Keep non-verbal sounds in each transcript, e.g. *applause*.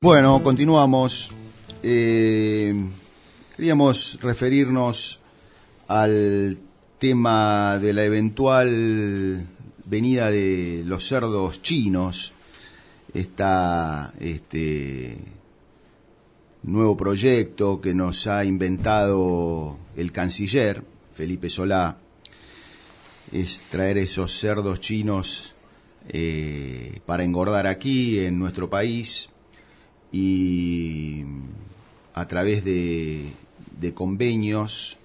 Bueno, continuamos. Eh, queríamos referirnos al tema de la eventual venida de los cerdos chinos, este nuevo proyecto que nos ha inventado el canciller Felipe Solá, es traer esos cerdos chinos eh, para engordar aquí en nuestro país y a través de, convenios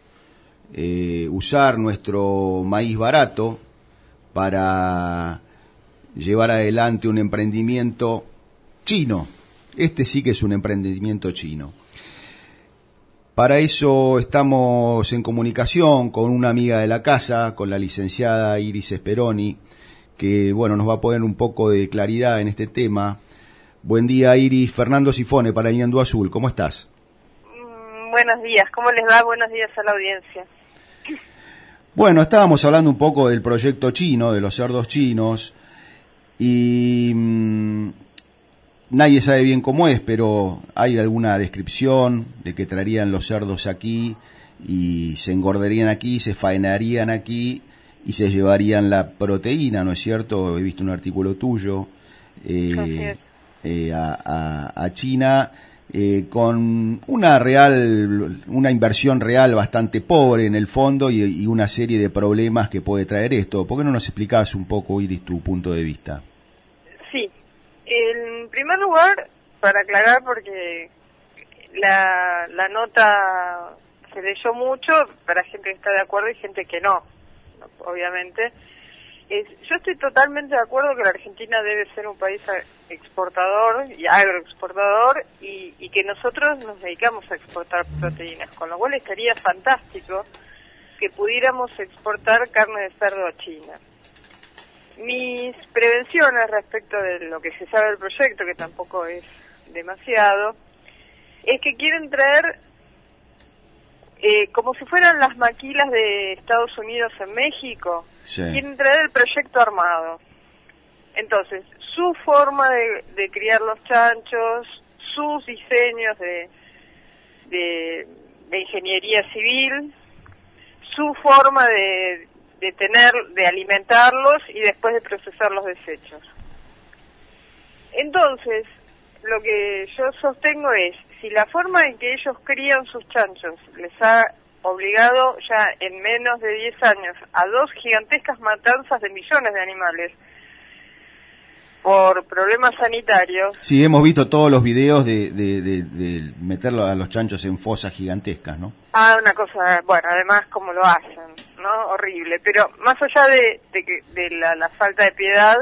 eh, usar nuestro maíz barato para llevar adelante un emprendimiento chino. Este sí que es un emprendimiento chino. Para eso estamos en comunicación con una amiga de la casa, con la licenciada Iris Esperoni, que bueno, nos va a poner un poco de claridad en este tema Buen día, Iris. Fernando Sifone para Ñandú Azul. ¿Cómo estás? Mm, buenos días. ¿Cómo les va? Buenos días a la audiencia. Bueno, estábamos hablando un poco del proyecto chino, de los cerdos chinos, y mm, nadie sabe bien cómo es, pero hay alguna descripción de que traerían los cerdos aquí y se engordarían aquí, se faenarían aquí y se llevarían la proteína, ¿no es cierto? He visto un artículo tuyo. Eh, eh, a, China eh, con una real, una inversión real bastante pobre en el fondo y, una serie de problemas que puede traer esto. ¿Por qué no nos explicas un poco, Iris, tu punto de vista? Sí. En primer lugar, para aclarar, porque la, la nota se leyó mucho para gente que está de acuerdo y gente que no, obviamente yo estoy totalmente de acuerdo que la Argentina debe ser un país exportador y agroexportador y, y que nosotros nos dedicamos a exportar proteínas, con lo cual estaría fantástico que pudiéramos exportar carne de cerdo a China. Mis prevenciones respecto de lo que se sabe del proyecto, que tampoco es demasiado, es que quieren traer eh, como si fueran las maquilas de Estados Unidos en México, quieren traer el proyecto armado. Entonces, su forma de, criar los chanchos, sus diseños de, de, ingeniería civil, su forma de, de tener, de alimentarlos y después de procesar los desechos. Entonces, lo que yo sostengo es, si la forma en que ellos crían sus chanchos les ha obligado ya en menos de 10 años a dos gigantescas matanzas de millones de animales por problemas sanitarios. Sí, hemos visto todos los videos de, de, meterlo a los chanchos en fosas gigantescas, ¿no? Ah, una cosa, bueno, además como lo hacen, ¿no? Horrible. Pero más allá de, de, la, la falta de piedad,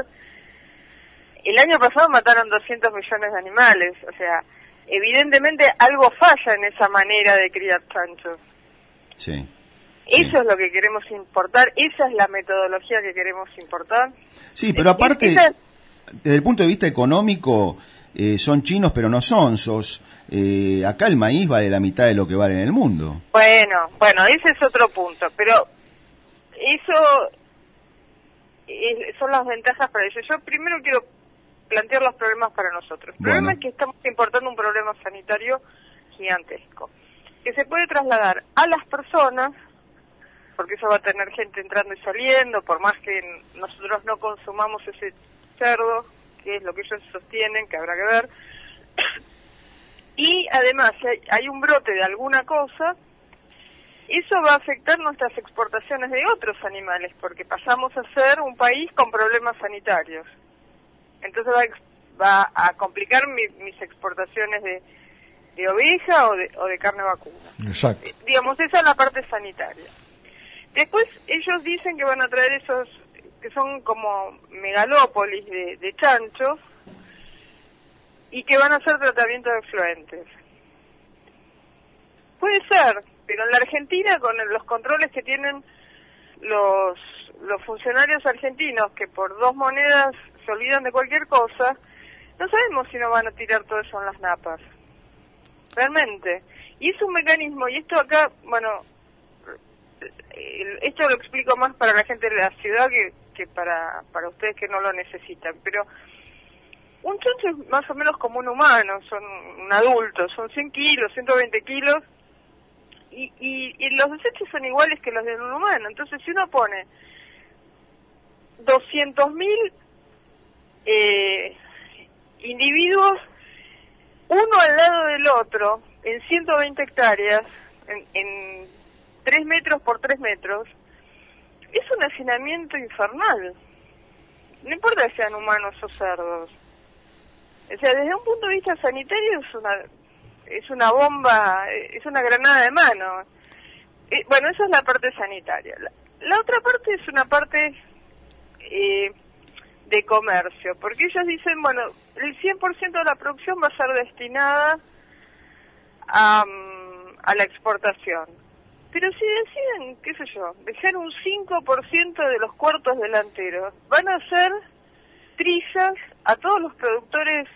el año pasado mataron 200 millones de animales, o sea, evidentemente algo falla en esa manera de criar chanchos. Sí. Eso es lo que queremos importar, esa es la metodología que queremos importar. Sí, pero aparte, desde el punto de vista económico, eh, son chinos pero no son sos. Eh, acá el maíz vale la mitad de lo que vale en el mundo. Bueno, bueno, ese es otro punto, pero eso son las ventajas para ellos. Yo primero quiero plantear los problemas para nosotros. El problema es que estamos importando un problema sanitario gigantesco, que se puede trasladar a las personas, porque eso va a tener gente entrando y saliendo, por más que nosotros no consumamos ese cerdo, que es lo que ellos sostienen, que habrá que ver. Y además, si hay un brote de alguna cosa, eso va a afectar nuestras exportaciones de otros animales, porque pasamos a ser un país con problemas sanitarios entonces va, a complicar mis exportaciones de, de oveja o de, o de carne vacuna. Exacto. Digamos, esa es la parte sanitaria. Después ellos dicen que van a traer esos, que son como megalópolis de, de chanchos, y que van a hacer tratamiento de efluentes. Puede ser, pero en la Argentina, con los controles que tienen los, los funcionarios argentinos, que por dos monedas se olvidan de cualquier cosa, no sabemos si no van a tirar todo eso en las napas. Realmente. Y es un mecanismo, y esto acá, bueno, esto lo explico más para la gente de la ciudad que, que para, para ustedes que no lo necesitan, pero un chancho es más o menos como un humano, son un adulto, son 100 kilos, 120 kilos, y, y, los desechos son iguales que los de un humano. Entonces, si uno pone 200.000 eh, individuos, uno al lado del otro, en 120 hectáreas, en, en 3 metros por 3 metros, es un hacinamiento infernal. No importa que sean humanos o cerdos. O sea, desde un punto de vista sanitario es una es una bomba, es una granada de mano. Eh, bueno, esa es la parte sanitaria. La, otra parte es una parte eh, de comercio, porque ellos dicen, bueno, el 100% de la producción va a ser destinada a, a la exportación. Pero si deciden, qué sé yo, dejar un 5% de los cuartos delanteros, van a hacer trizas a todos los productores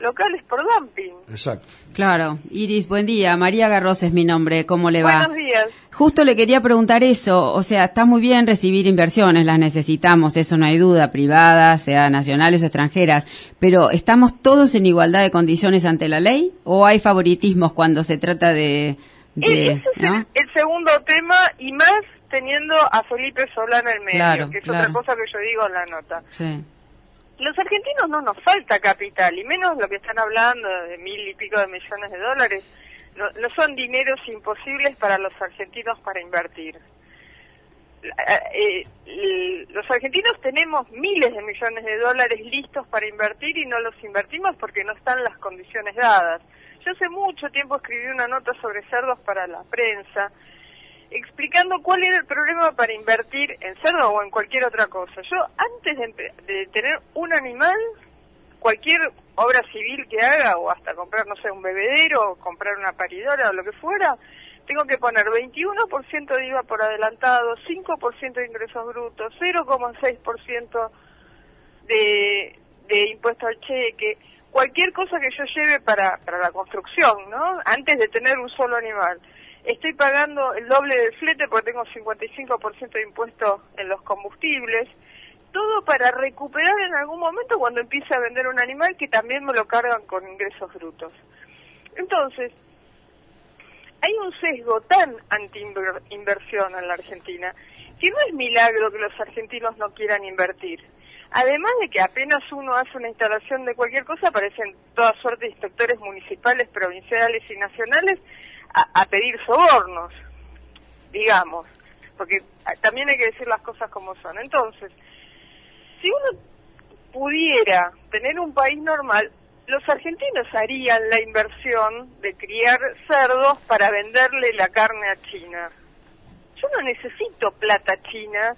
locales por dumping. Exacto. Claro. Iris, buen día. María Garros es mi nombre. ¿Cómo le va? Buenos días. Justo le quería preguntar eso. O sea, está muy bien recibir inversiones, las necesitamos, eso no hay duda, privadas, sea nacionales o extranjeras. Pero ¿estamos todos en igualdad de condiciones ante la ley? ¿O hay favoritismos cuando se trata de... Ese es el, segundo tema y más teniendo a Felipe Solana en el medio, que es otra cosa que yo digo en la nota. Sí los argentinos no nos falta capital, y menos lo que están hablando de mil y pico de millones de dólares. No, son dineros imposibles para los argentinos para invertir. Eh, eh, los argentinos tenemos miles de millones de dólares listos para invertir y no los invertimos porque no están las condiciones dadas. Yo hace mucho tiempo escribí una nota sobre cerdos para la prensa explicando cuál era el problema para invertir en cerdo o en cualquier otra cosa. Yo antes de, tener un animal, cualquier obra civil que haga o hasta comprar, no sé, un bebedero comprar una paridora o lo que fuera, tengo que poner 21% de IVA por adelantado, 5% de ingresos brutos, 0,6% de, de impuesto al cheque, cualquier cosa que yo lleve para, para la construcción, ¿no? Antes de tener un solo animal estoy pagando el doble del flete porque tengo 55% de impuesto en los combustibles, todo para recuperar en algún momento cuando empiece a vender un animal que también me lo cargan con ingresos brutos. Entonces, hay un sesgo tan anti-inversión en la Argentina que no es milagro que los argentinos no quieran invertir. Además de que apenas uno hace una instalación de cualquier cosa, aparecen toda suerte de inspectores municipales, provinciales y nacionales a, pedir sobornos, digamos, porque también hay que decir las cosas como son. Entonces, si uno pudiera tener un país normal, los argentinos harían la inversión de criar cerdos para venderle la carne a China. Yo no necesito plata china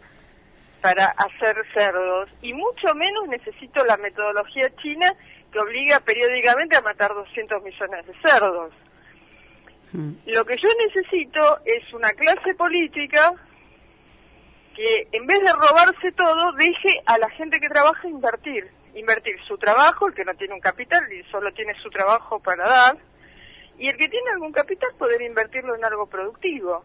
para hacer cerdos y mucho menos necesito la metodología china que obliga periódicamente a matar 200 millones de cerdos. Lo que yo necesito es una clase política que en vez de robarse todo, deje a la gente que trabaja invertir. Invertir su trabajo, el que no tiene un capital y solo tiene su trabajo para dar, y el que tiene algún capital poder invertirlo en algo productivo.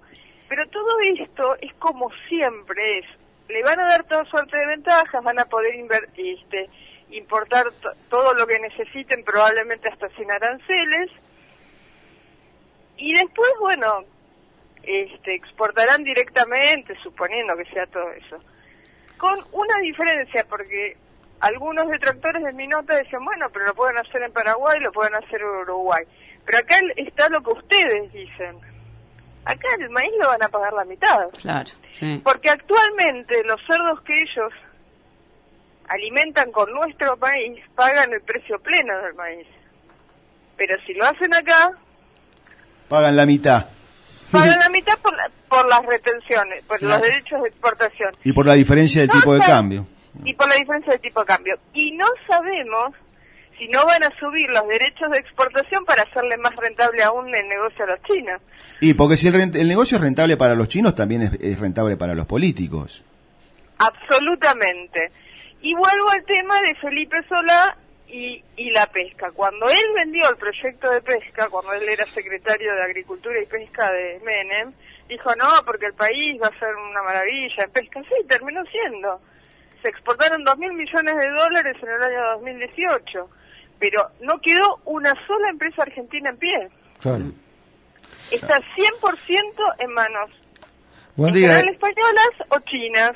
Pero todo esto es como siempre es, le van a dar toda suerte de ventajas, van a poder invertir, este, importar todo lo que necesiten, probablemente hasta sin aranceles, y después, bueno, este, exportarán directamente, suponiendo que sea todo eso. Con una diferencia, porque algunos detractores de mi nota decían, bueno, pero lo pueden hacer en Paraguay, lo pueden hacer en Uruguay. Pero acá está lo que ustedes dicen. Acá el maíz lo van a pagar la mitad. Claro, sí. Porque actualmente los cerdos que ellos alimentan con nuestro maíz pagan el precio pleno del maíz. Pero si lo hacen acá, Pagan la mitad. Pagan la *laughs* mitad por, por las retenciones, por los derechos de exportación. Y por la diferencia de tipo de cambio. Y por la diferencia de tipo de cambio. Y no sabemos si no van a subir los derechos de exportación para hacerle más rentable aún el negocio a los chinos. Y porque si el, el negocio es rentable para los chinos, también es, es, rentable para los políticos. Absolutamente. Y vuelvo al tema de Felipe Solá y, y la pesca. Cuando él vendió el proyecto de pesca, cuando él era secretario de Agricultura y Pesca de Menem, dijo no, porque el país va a ser una maravilla en pesca. Sí, terminó siendo. Se exportaron dos mil millones de dólares en el año 2018 pero no quedó una sola empresa argentina en pie. Claro. Está 100% en manos Buen en día, españolas o chinas.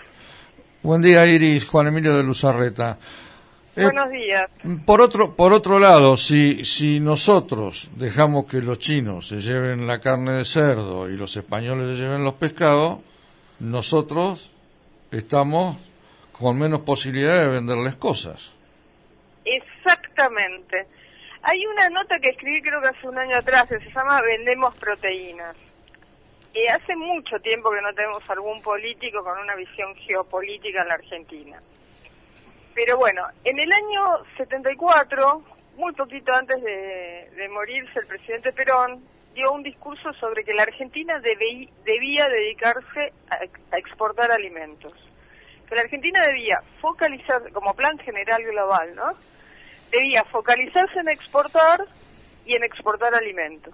buen día Iris, Juan Emilio de Luzarreta. Eh, Buenos días. Por otro, por otro lado, si, si nosotros dejamos que los chinos se lleven la carne de cerdo y los españoles se lleven los pescados, nosotros estamos con menos posibilidad de venderles cosas. Exactamente. Hay una nota que escribí creo que hace un año atrás que se llama Vendemos proteínas. Y hace mucho tiempo que no tenemos algún político con una visión geopolítica en la Argentina. Pero bueno, en el año 74, muy poquito antes de, morirse el presidente Perón, dio un discurso sobre que la Argentina debí- debía dedicarse a, a exportar alimentos. Que la Argentina debía focalizar, como plan general global, ¿no? Debía focalizarse en exportar y en exportar alimentos.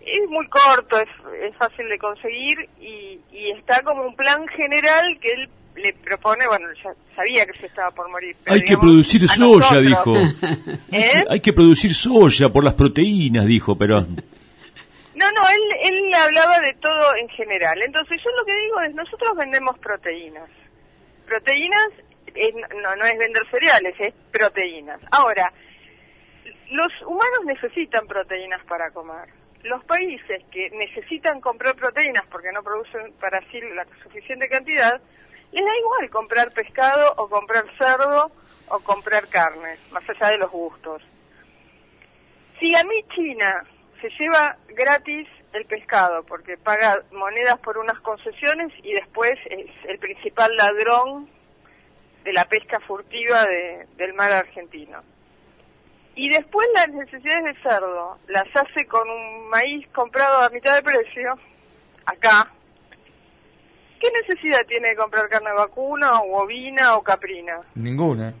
Es muy corto, es, es fácil de conseguir y, y está como un plan general que él le propone, bueno, ya sabía que se estaba por morir. pero Hay que producir soya, nosotros. dijo. *laughs* ¿Eh? Hay que producir soya por las proteínas, dijo Perón. No, no, él, él hablaba de todo en general. Entonces yo lo que digo es, nosotros vendemos proteínas. Proteínas es- no, no es vender cereales, es proteínas. Ahora, los humanos necesitan proteínas para comer. Los países que necesitan comprar proteínas porque no producen para sí la suficiente cantidad, les da igual comprar pescado o comprar cerdo o comprar carne, más allá de los gustos. Si a mí China se lleva gratis el pescado porque paga monedas por unas concesiones y después es el principal ladrón de la pesca furtiva de- del mar argentino. Y después las necesidades de cerdo las hace con un maíz comprado a mitad de precio, acá. ¿Qué necesidad tiene de comprar carne vacuna o ovina o caprina? Ninguna.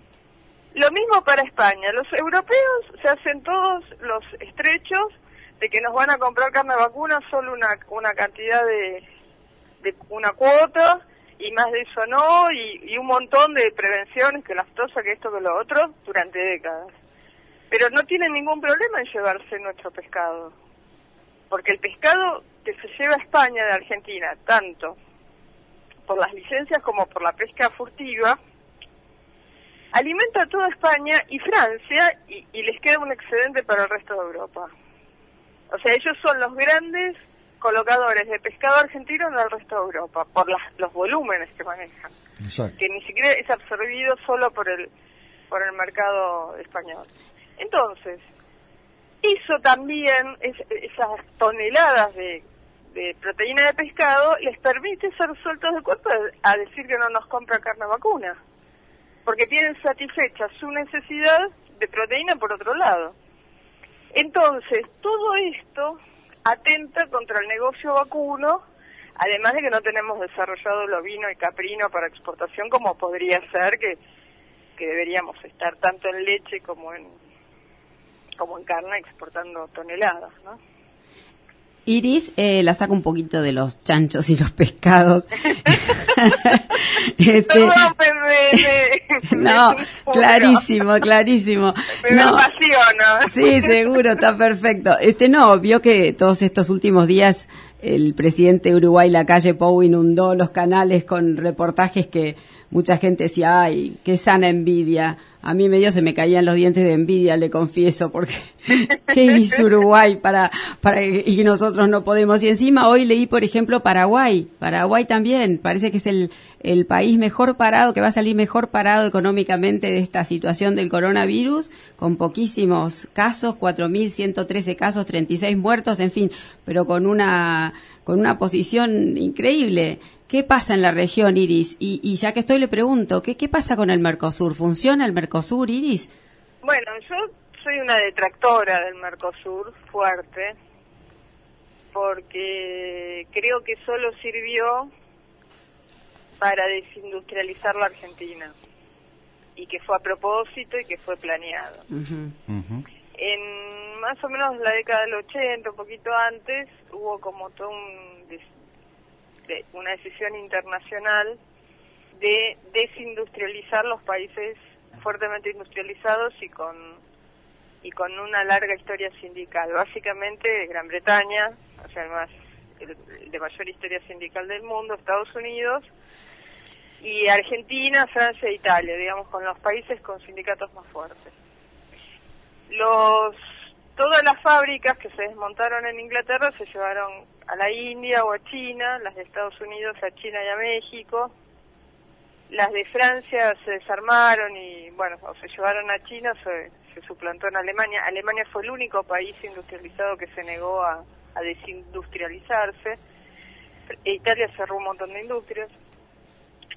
Lo mismo para España. Los europeos se hacen todos los estrechos de que nos van a comprar carne vacuna solo una, una cantidad de, de una cuota y más de eso no, y, un montón de prevenciones, que lactosa, que esto, que lo otro, durante décadas. Pero no tienen ningún problema en llevarse nuestro pescado. Porque el pescado que se lleva a España de Argentina, tanto por las licencias como por la pesca furtiva, alimenta a toda España y Francia y les queda un excedente para el resto de Europa. O sea, ellos son los grandes colocadores de pescado argentino en el resto de Europa, por las- los volúmenes que manejan, Exacto. que ni siquiera es absorbido solo por el, por el mercado español. Entonces, eso también, es- esas toneladas de, de proteína de pescado, les permite ser sueltos de cuerpo a decir que no nos compra carne vacuna porque tienen satisfecha su necesidad de proteína por otro lado. Entonces, todo esto atenta contra el negocio vacuno, además de que no tenemos desarrollado el ovino y caprino para exportación como podría ser que, que deberíamos estar tanto en leche como en como en carne exportando toneladas, ¿no? Iris, eh, la saco un poquito de los chanchos y los pescados. *laughs* Este, *laughs* no, clarísimo, clarísimo. Me No, apasiono. Sí, seguro, está perfecto. Este no, vio que todos estos últimos días el presidente de Uruguay, la calle Pou, inundó los canales con reportajes que mucha gente decía, ay, qué sana envidia. A mí medio se me caían los dientes de envidia, le confieso, porque *laughs* ¿qué hizo Uruguay para, para y nosotros no podemos? Y encima hoy leí, por ejemplo, Paraguay. Paraguay también, parece que es el, el país mejor parado, que va a salir mejor parado económicamente de esta situación del coronavirus, con poquísimos casos, 4.113 casos, 36 muertos, en fin, pero con una, con una posición increíble. ¿Qué pasa en la región, Iris? Y, y ya que estoy, le pregunto, ¿qué, ¿qué pasa con el Mercosur? ¿Funciona el Mercosur, Iris? Bueno, yo soy una detractora del Mercosur fuerte porque creo que solo sirvió para desindustrializar la Argentina y que fue a propósito y que fue planeado. Ujú. En más o menos la década del 80, un poquito antes, hubo como todo un una decisión internacional de desindustrializar los países fuertemente industrializados y con y con una larga historia sindical. Básicamente Gran Bretaña, o sea, el, el de mayor historia sindical del mundo, Estados Unidos, y Argentina, Francia e Italia, digamos, con los países con sindicatos más fuertes. Los todas las fábricas que se desmontaron en Inglaterra se llevaron a la India o a China, las de Estados Unidos a China y a México. Las de Francia se desarmaron y, bueno, o se llevaron a China, se, se suplantó en Alemania. Alemania fue el único país industrializado que se negó a, desindustrializarse. Italia cerró un montón de industrias.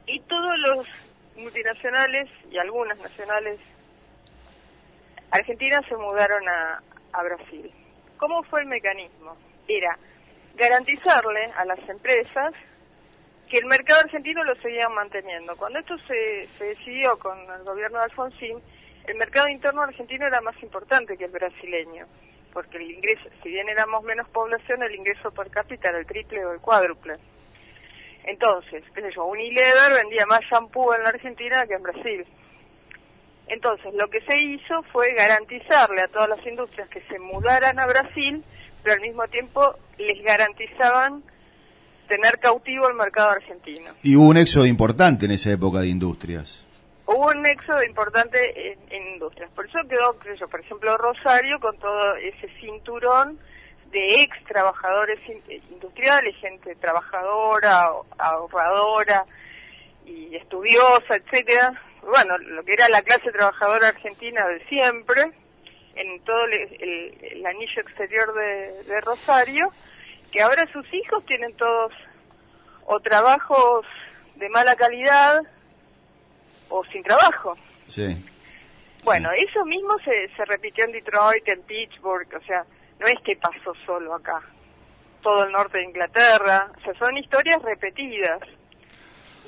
Y todos los multinacionales y algunas nacionales argentinas se mudaron a, a Brasil. ¿Cómo fue el mecanismo? Era garantizarle a las empresas que el mercado argentino lo seguían manteniendo. Cuando esto se, se decidió con el gobierno de Alfonsín, el mercado interno argentino era más importante que el brasileño, porque el ingreso, si bien éramos menos población, el ingreso per cápita era el triple o el cuádruple. Entonces, qué sé yo, Unilever vendía más shampoo en la Argentina que en Brasil. Entonces, lo que se hizo fue garantizarle a todas las industrias que se mudaran a Brasil, pero al mismo tiempo les garantizaban tener cautivo el mercado argentino. Y hubo un éxodo importante en esa época de industrias. Hubo un éxodo importante en, en industrias. Por eso quedó, sé yo, por ejemplo, Rosario con todo ese cinturón de ex trabajadores industriales, gente trabajadora, ahorradora y estudiosa, etcétera. Bueno, lo que era la clase trabajadora argentina de siempre, en todo el, el, el anillo exterior de, de, Rosario, que ahora sus hijos tienen todos o trabajos de mala calidad o sin trabajo. Sí. Bueno, eso mismo se, se repitió en Detroit, en Pittsburgh, o sea, no es que pasó solo acá, todo el norte de Inglaterra, o sea, son historias repetidas.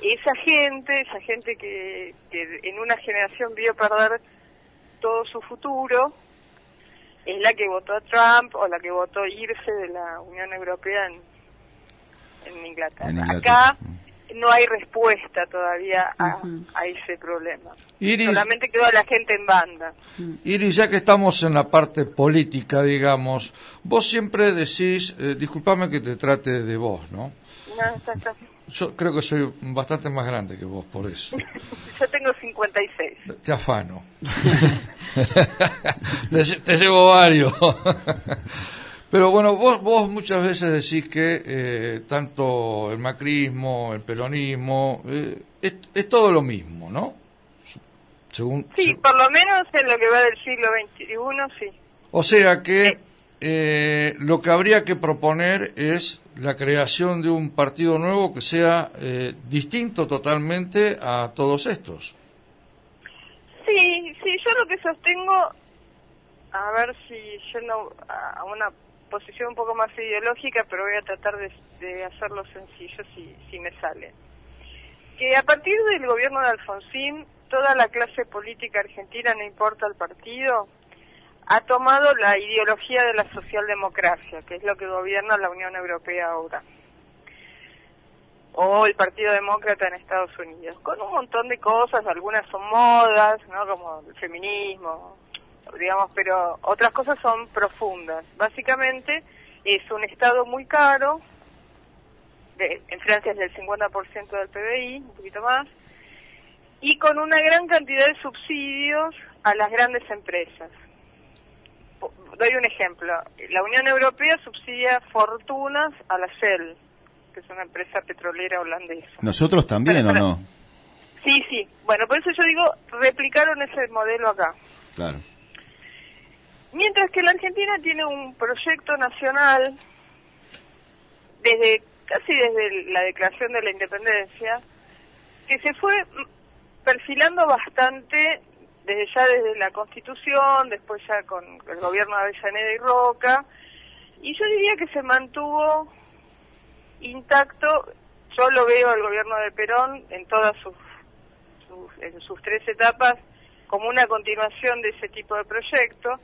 Esa gente, esa gente que, que en una generación vio perder todo su futuro, es la que votó a Trump o la que votó irse de la Unión Europea en, en, Inglaterra. En Inglaterra. Acá no hay respuesta todavía a, uh -huh. a ese problema. Iris, Solamente quedó la gente en banda. Iris, ya que estamos en la parte política, digamos, vos siempre decís, eh, disculpame que te trate de vos, ¿no? No, está, está. Yo creo que soy bastante más grande que vos, por eso. *laughs* Yo tengo 56. Te afano. *laughs* te, te, llevo varios. *laughs* Pero bueno, vos, vos muchas veces decís que eh, tanto el macrismo, el peronismo, eh, es, es, todo lo mismo, ¿no? Según, sí, según... por lo menos en lo que va del siglo XXI, sí. O sea que eh, lo que habría que proponer es la creación de un partido nuevo que sea eh, distinto totalmente a todos estos. Sí, sí, yo lo que sostengo, a ver si yendo a una posición un poco más ideológica, pero voy a tratar de, de hacerlo sencillo si, si me sale. Que a partir del gobierno de Alfonsín, toda la clase política argentina, no importa el partido, ha tomado la ideología de la socialdemocracia, que es lo que gobierna la Unión Europea ahora, o el Partido Demócrata en Estados Unidos, con un montón de cosas, algunas son modas, ¿no? como el feminismo, digamos, pero otras cosas son profundas. Básicamente es un Estado muy caro, de, en Francia es del 50% del PBI, un poquito más, y con una gran cantidad de subsidios a las grandes empresas. Doy un ejemplo. La Unión Europea subsidia fortunas a la Shell, que es una empresa petrolera holandesa. ¿Nosotros también pero, o no? Sí, sí. Bueno, por eso yo digo, replicaron ese modelo acá. Claro. Mientras que la Argentina tiene un proyecto nacional desde casi desde la declaración de la independencia que se fue perfilando bastante desde ya desde la Constitución, después ya con el gobierno de Avellaneda y Roca, y yo diría que se mantuvo intacto, yo lo veo el gobierno de Perón en todas sus, sus, en sus tres etapas como una continuación de ese tipo de proyecto,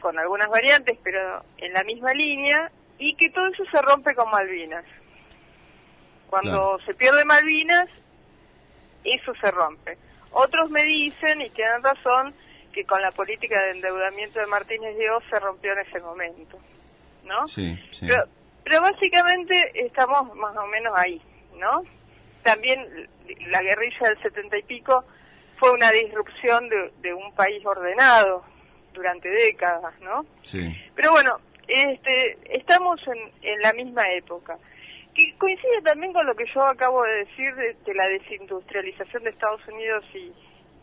con algunas variantes, pero en la misma línea, y que todo eso se rompe con Malvinas. Cuando claro. se pierde Malvinas, eso se rompe. Otros me dicen, y tienen razón, que con la política de endeudamiento de Martínez Dios se rompió en ese momento, ¿no? Sí, sí. Pero, pero básicamente estamos más o menos ahí, ¿no? También la guerrilla del setenta y pico fue una disrupción de, de un país ordenado durante décadas, ¿no? Sí. Pero bueno, este, estamos en, en la misma época. Que coincide también con lo que yo acabo de decir de, la desindustrialización de Estados Unidos y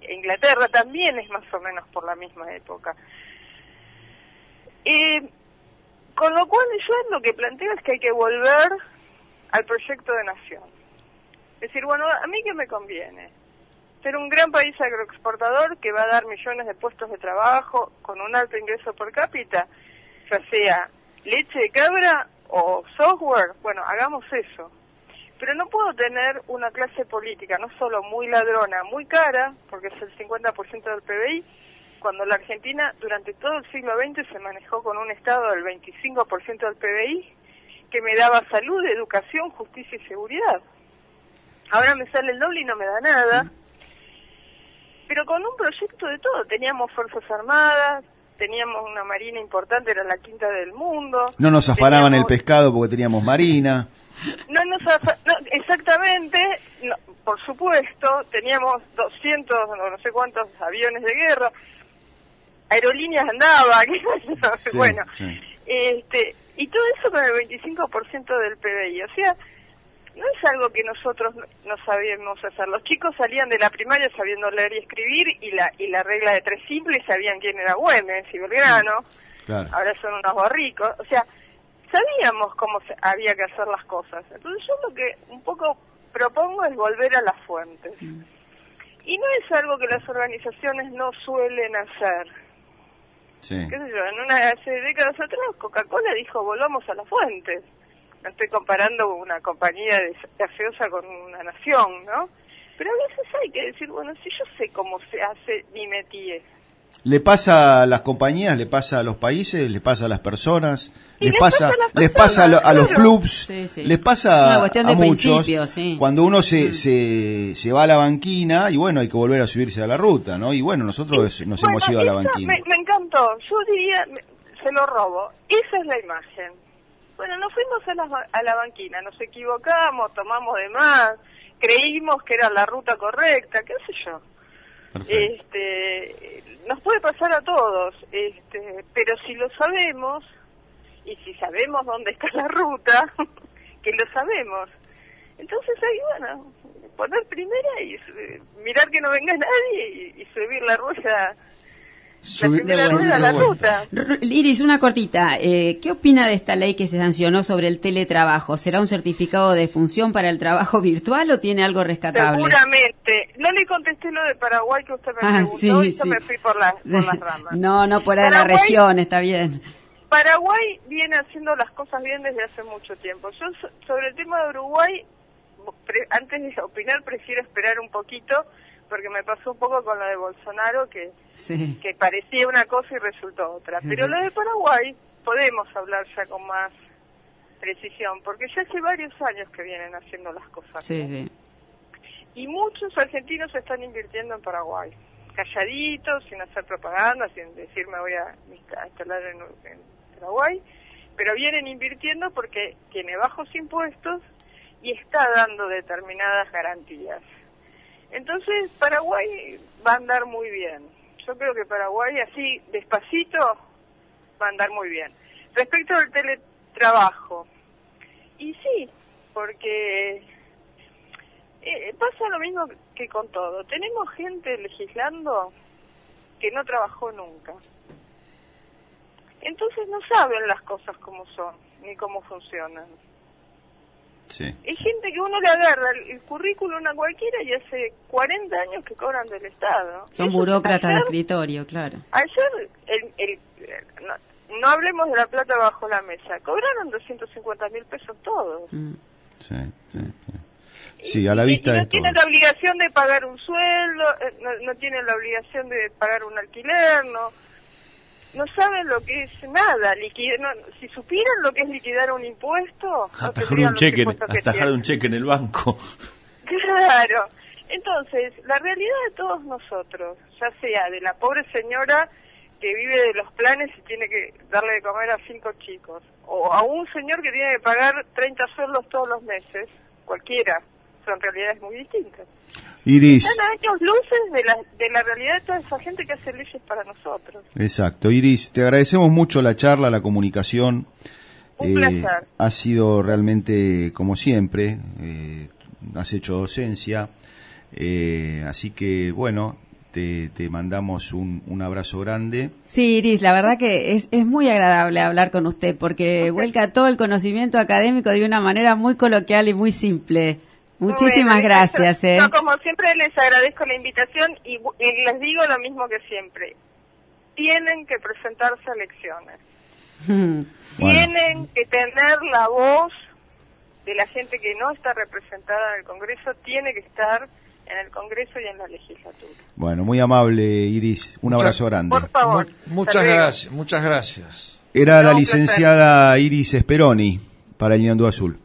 e Inglaterra, también es más o menos por la misma época. Eh, con lo cual yo lo que planteo es que hay que volver al proyecto de nación. Es decir, bueno, a mí qué me conviene? Ser un gran país agroexportador que va a dar millones de puestos de trabajo con un alto ingreso per cápita, ya sea leche de cabra o software, bueno, hagamos eso. Pero no puedo tener una clase política no solo muy ladrona, muy cara, porque es el 50% del PBI, cuando la Argentina durante todo el siglo XX se manejó con un Estado del 25% del PBI, que me daba salud, educación, justicia y seguridad. Ahora me sale el doble y no me da nada. Pero con un proyecto de todo, teníamos Fuerzas Armadas, teníamos una marina importante, era la quinta del mundo. No nos afanaban el pescado porque teníamos marina. no, nos afa- no, exactamente, no, por supuesto, teníamos 200, no, no sé cuántos aviones de guerra, aerolíneas andaba, *laughs* qué sé yo, Sí, bueno, sí. este, y todo eso con el 25% del PBI, o sea, no es algo que nosotros no- sabíamos hacer. Los chicos salían de la primaria sabiendo leer y escribir y la y la regla de tres simples sabían quién era Güemes y Belgrano Claro. ahora son unos borricos, o sea, sabíamos cómo se, había que hacer las cosas. Entonces yo lo que un poco propongo es volver a las fuentes. Y no es algo que las organizaciones no suelen hacer. Sí. ¿Qué sé yo? En una hace décadas atrás Coca-Cola dijo volvamos a las fuentes. No estoy comparando una compañía de gaseosa con una nación, ¿no? Pero a veces hay que decir, bueno, si yo sé cómo se hace mi métier, Le pasa a las compañías, le pasa a los países, le pasa a las personas, les les pasa, pasa a les pasa a, lo- a los clubs, Sí, sí. les Es pasa una cuestión a de muchos. Cuando uno se, se, se va a la banquina y bueno, hay que volver a subirse a la ruta, ¿no? Y bueno, nosotros nos hemos ido a la banquina. Me, me encantó. Yo diría, me- se lo robo. Esa es la imagen. Bueno, nos fuimos a la, a la banquina, nos equivocamos, tomamos de más, creímos que era la ruta correcta, qué sé yo. Perfecto. Este, nos puede pasar a todos, este, pero si lo sabemos y si sabemos dónde está la ruta, *laughs* que lo sabemos, entonces ahí bueno, poner primera y eh, mirar que no venga nadie y, y subir la rueda, la ruta. Iris, una cortita. Eh, ¿Qué opina de esta ley que se sancionó sobre el teletrabajo? ¿Será un certificado de función para el trabajo *laughs* virtual o tiene algo rescatable? Seguramente. No le contesté lo de Paraguay que usted me Ah, preguntó sí, y yo sí. me fui por, la- por las *laughs* ramas. No, no, por ahí de la región, está bien. Paraguay viene haciendo las cosas bien desde hace mucho tiempo. Yo so- sobre el tema de Uruguay, pre- antes de opinar prefiero esperar un poquito porque me pasó un poco con lo de Bolsonaro que, Sí. que parecía una cosa y resultó otra. Pero sí. lo de Paraguay podemos hablar ya con más precisión porque ya hace varios años que vienen haciendo las cosas. Sí, sí. Y muchos argentinos están invirtiendo en Paraguay, calladitos, sin hacer propaganda, sin decir me voy a a instalar en, en Paraguay, pero vienen invirtiendo porque tiene bajos impuestos y está dando determinadas garantías. Entonces Paraguay va a andar muy bien. Yo creo que Paraguay así, despacito, va a andar muy bien. Respecto al teletrabajo, y sí, porque eh, pasa lo mismo que con todo. Tenemos gente legislando que no trabajó nunca. Entonces no saben las cosas como son, ni cómo funcionan. Sí. Hay gente que uno le agarra el, el currículum a cualquiera y hace 40 años que cobran del Estado. Son Eso, burócratas de escritorio, claro. Ayer, el, el- no, no hablemos de la plata bajo la mesa, cobraron 250 mil pesos todos. Mm. Sí, sí, sí. Sí, a la Y- vista y de no todo. tienen la obligación de pagar un sueldo, eh, no, no tienen la obligación de pagar un alquiler, no no saben lo que es nada. liquid- no, si supieran lo que es liquidar un impuesto, no Atajar tendrían un cheque, atajar un cheque en el banco. *laughs* Claro. Entonces, la realidad de todos nosotros, ya sea de la pobre señora que vive de los planes y tiene que darle de comer a cinco chicos, o a un señor que tiene que pagar 30 sueldos todos los meses, cualquiera, son realidades muy distintas. Iris, Están a años luces de la, de la realidad de toda esa gente que hace leyes para nosotros. exacto. Iris, te agradecemos mucho la charla, la comunicación. Eh, Un placer. Ha sido realmente, como siempre, eh, has hecho docencia. eh, así que, bueno, te, te mandamos un, un abrazo grande. Sí, Iris, la verdad que es, es muy agradable hablar con usted porque vuelca todo el conocimiento académico de una manera muy coloquial y muy simple. Muchísimas Bueno, gracias. ¿eh? no, como siempre les agradezco la invitación y, les digo lo mismo que siempre. Tienen que presentarse a elecciones. Bueno. Tienen que tener la voz de la gente que no está representada en el Congreso, tiene que estar en el Congreso y en la legislatura. Bueno, muy amable, Iris. Un Muchas- abrazo grande. Por favor. Mu- muchas gracias, muchas gracias. Era No, la placer. licenciada Iris Speroni para el Ñandú Azul.